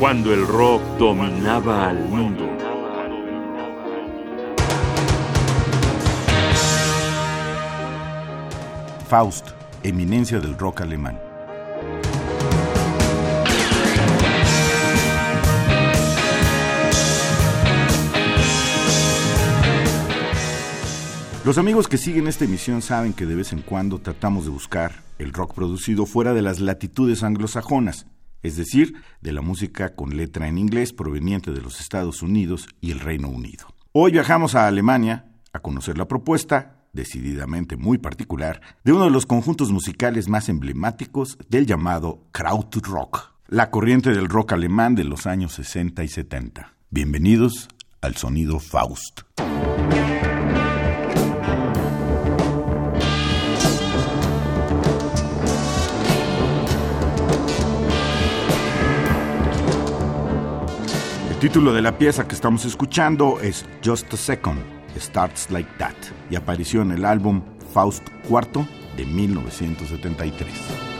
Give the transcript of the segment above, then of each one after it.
cuando el rock dominaba al mundo. Faust, eminencia del rock alemán. Los amigos que siguen esta emisión saben que de vez en cuando tratamos de buscar el rock producido fuera de las latitudes anglosajonas, es decir, de la música con letra en inglés proveniente de los Estados Unidos y el Reino Unido. Hoy viajamos a Alemania a conocer la propuesta decididamente muy particular, de uno de los conjuntos musicales más emblemáticos del llamado Krautrock, la corriente del rock alemán de los años 60 y 70. Bienvenidos al sonido Faust. Título de la pieza que estamos escuchando es Just a Second Starts Like That y apareció en el álbum Faust IV de 1973.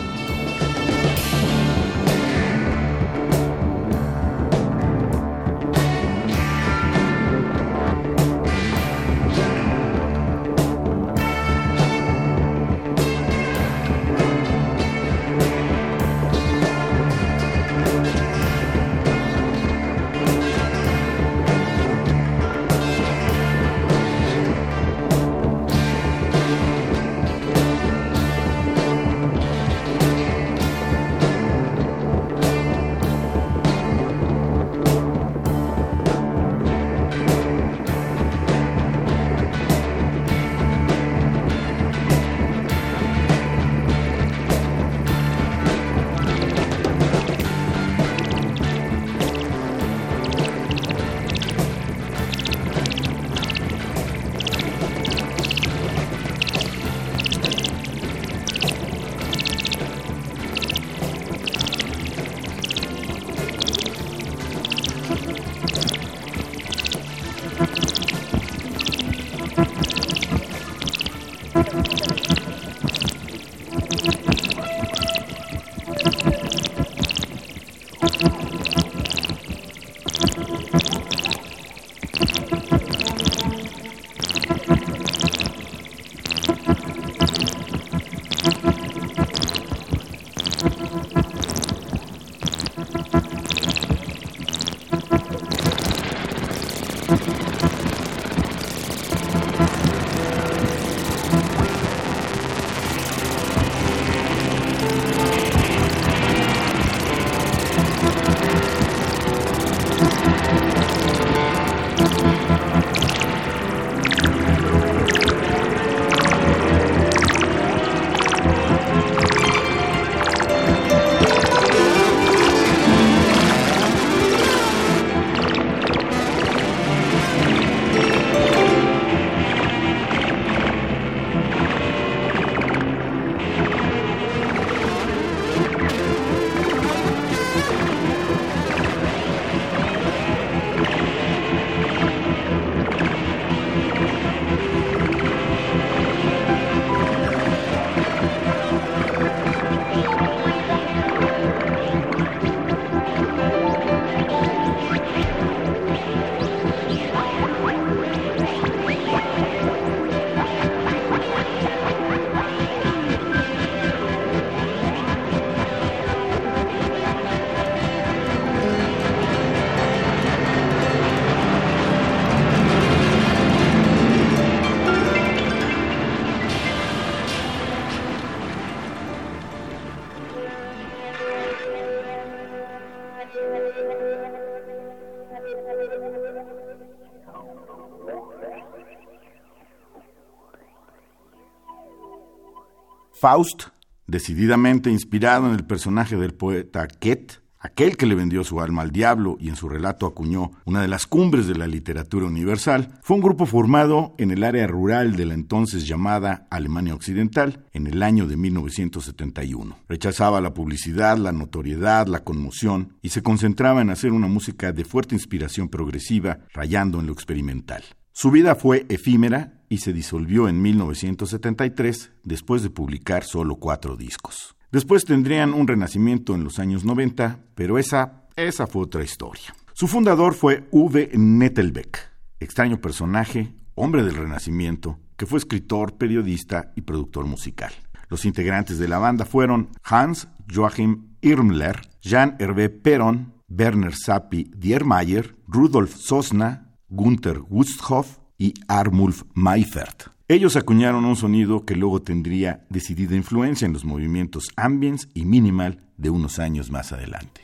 Faust, decididamente inspirado en el personaje del poeta Ket, aquel que le vendió su alma al diablo y en su relato acuñó una de las cumbres de la literatura universal, fue un grupo formado en el área rural de la entonces llamada Alemania Occidental en el año de 1971. Rechazaba la publicidad, la notoriedad, la conmoción y se concentraba en hacer una música de fuerte inspiración progresiva, rayando en lo experimental. Su vida fue efímera y se disolvió en 1973 después de publicar solo cuatro discos. Después tendrían un renacimiento en los años 90, pero esa esa fue otra historia. Su fundador fue Uwe Nettelbeck, extraño personaje, hombre del Renacimiento, que fue escritor, periodista y productor musical. Los integrantes de la banda fueron Hans Joachim Irmler, Jean Hervé Perron, Werner Sappi Diermayer, Rudolf Sosna, Gunther Wusthoff y Armulf Mayfert. Ellos acuñaron un sonido que luego tendría decidida influencia en los movimientos ambience y minimal de unos años más adelante.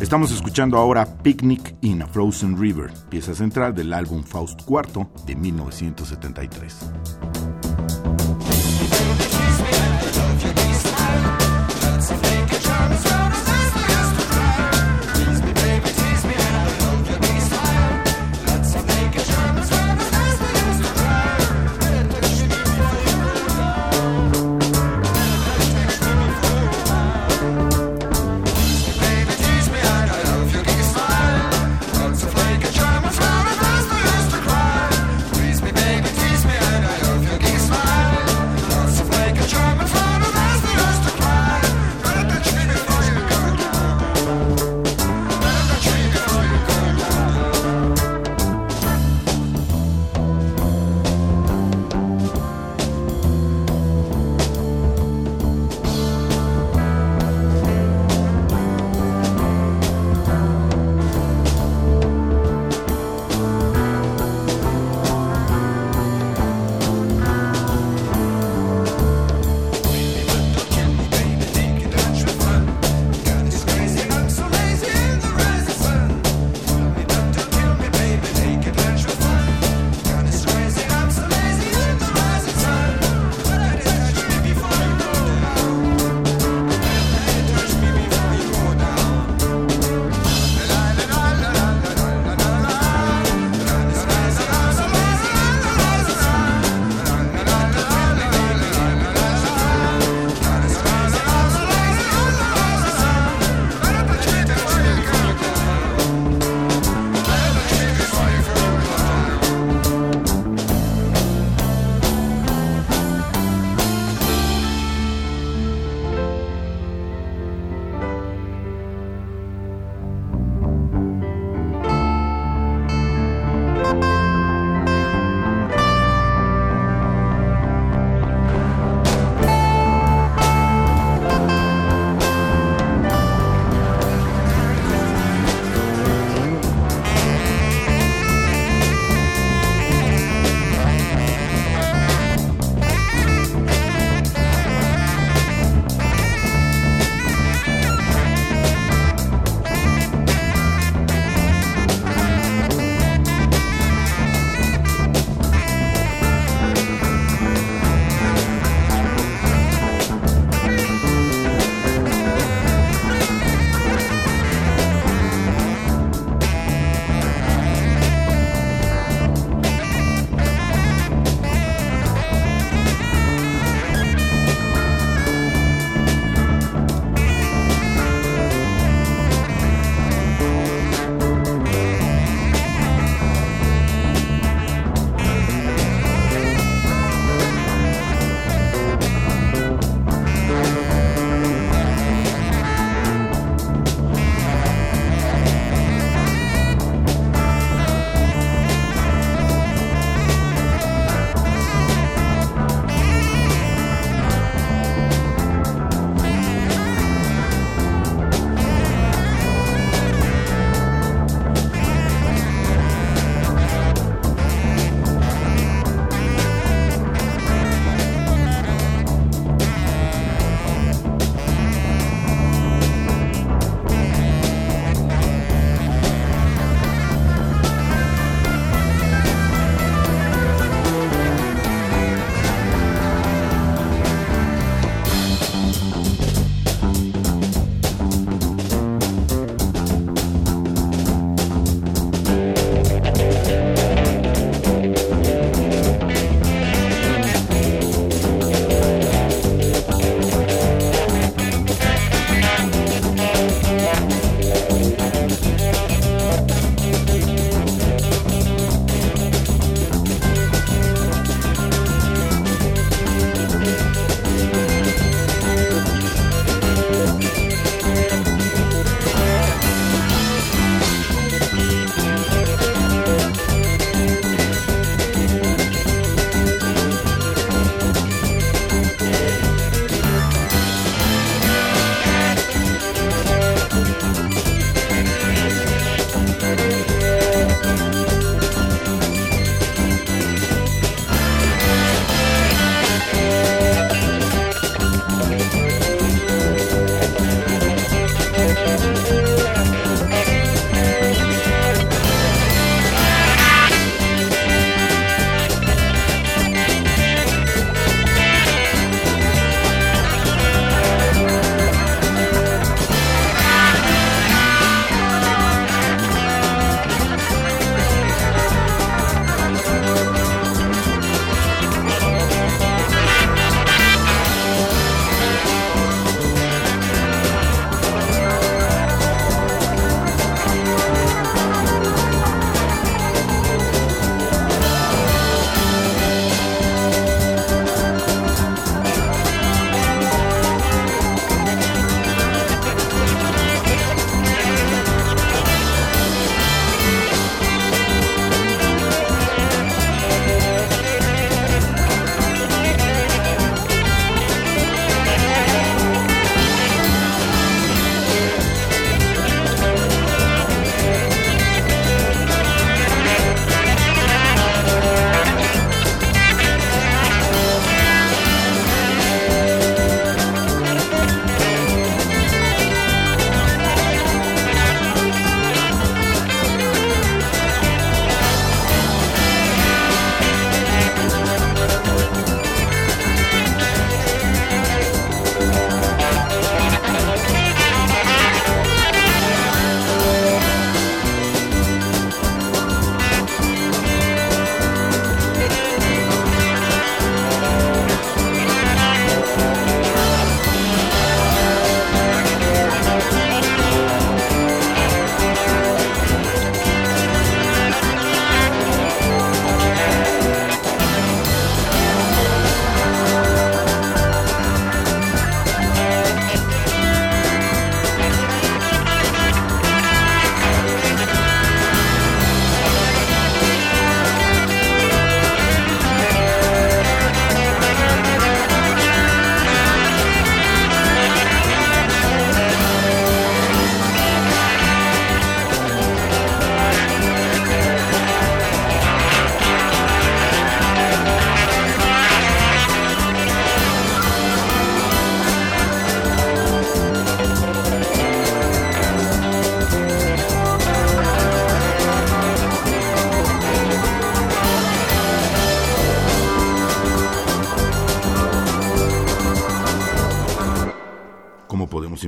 Estamos escuchando ahora Picnic in a Frozen River, pieza central del álbum Faust IV de 1973.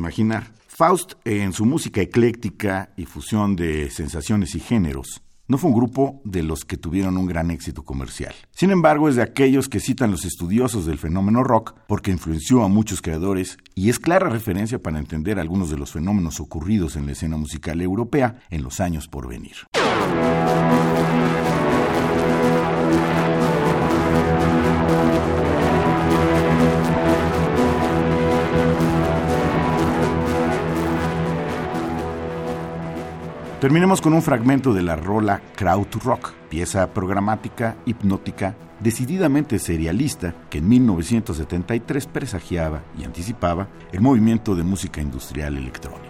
Imaginar. Faust, en su música ecléctica y fusión de sensaciones y géneros, no fue un grupo de los que tuvieron un gran éxito comercial. Sin embargo, es de aquellos que citan los estudiosos del fenómeno rock porque influenció a muchos creadores y es clara referencia para entender algunos de los fenómenos ocurridos en la escena musical europea en los años por venir. Terminemos con un fragmento de la rola Krautrock, pieza programática, hipnótica, decididamente serialista, que en 1973 presagiaba y anticipaba el movimiento de música industrial electrónica.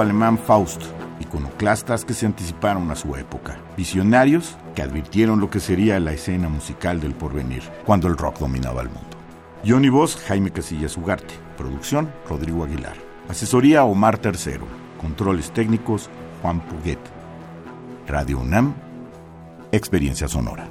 Alemán Faust, iconoclastas que se anticiparon a su época, visionarios que advirtieron lo que sería la escena musical del porvenir cuando el rock dominaba el mundo. Johnny Voz, Jaime Casillas Ugarte, producción Rodrigo Aguilar, asesoría Omar Tercero, controles técnicos Juan Puguet, Radio UNAM, experiencia sonora.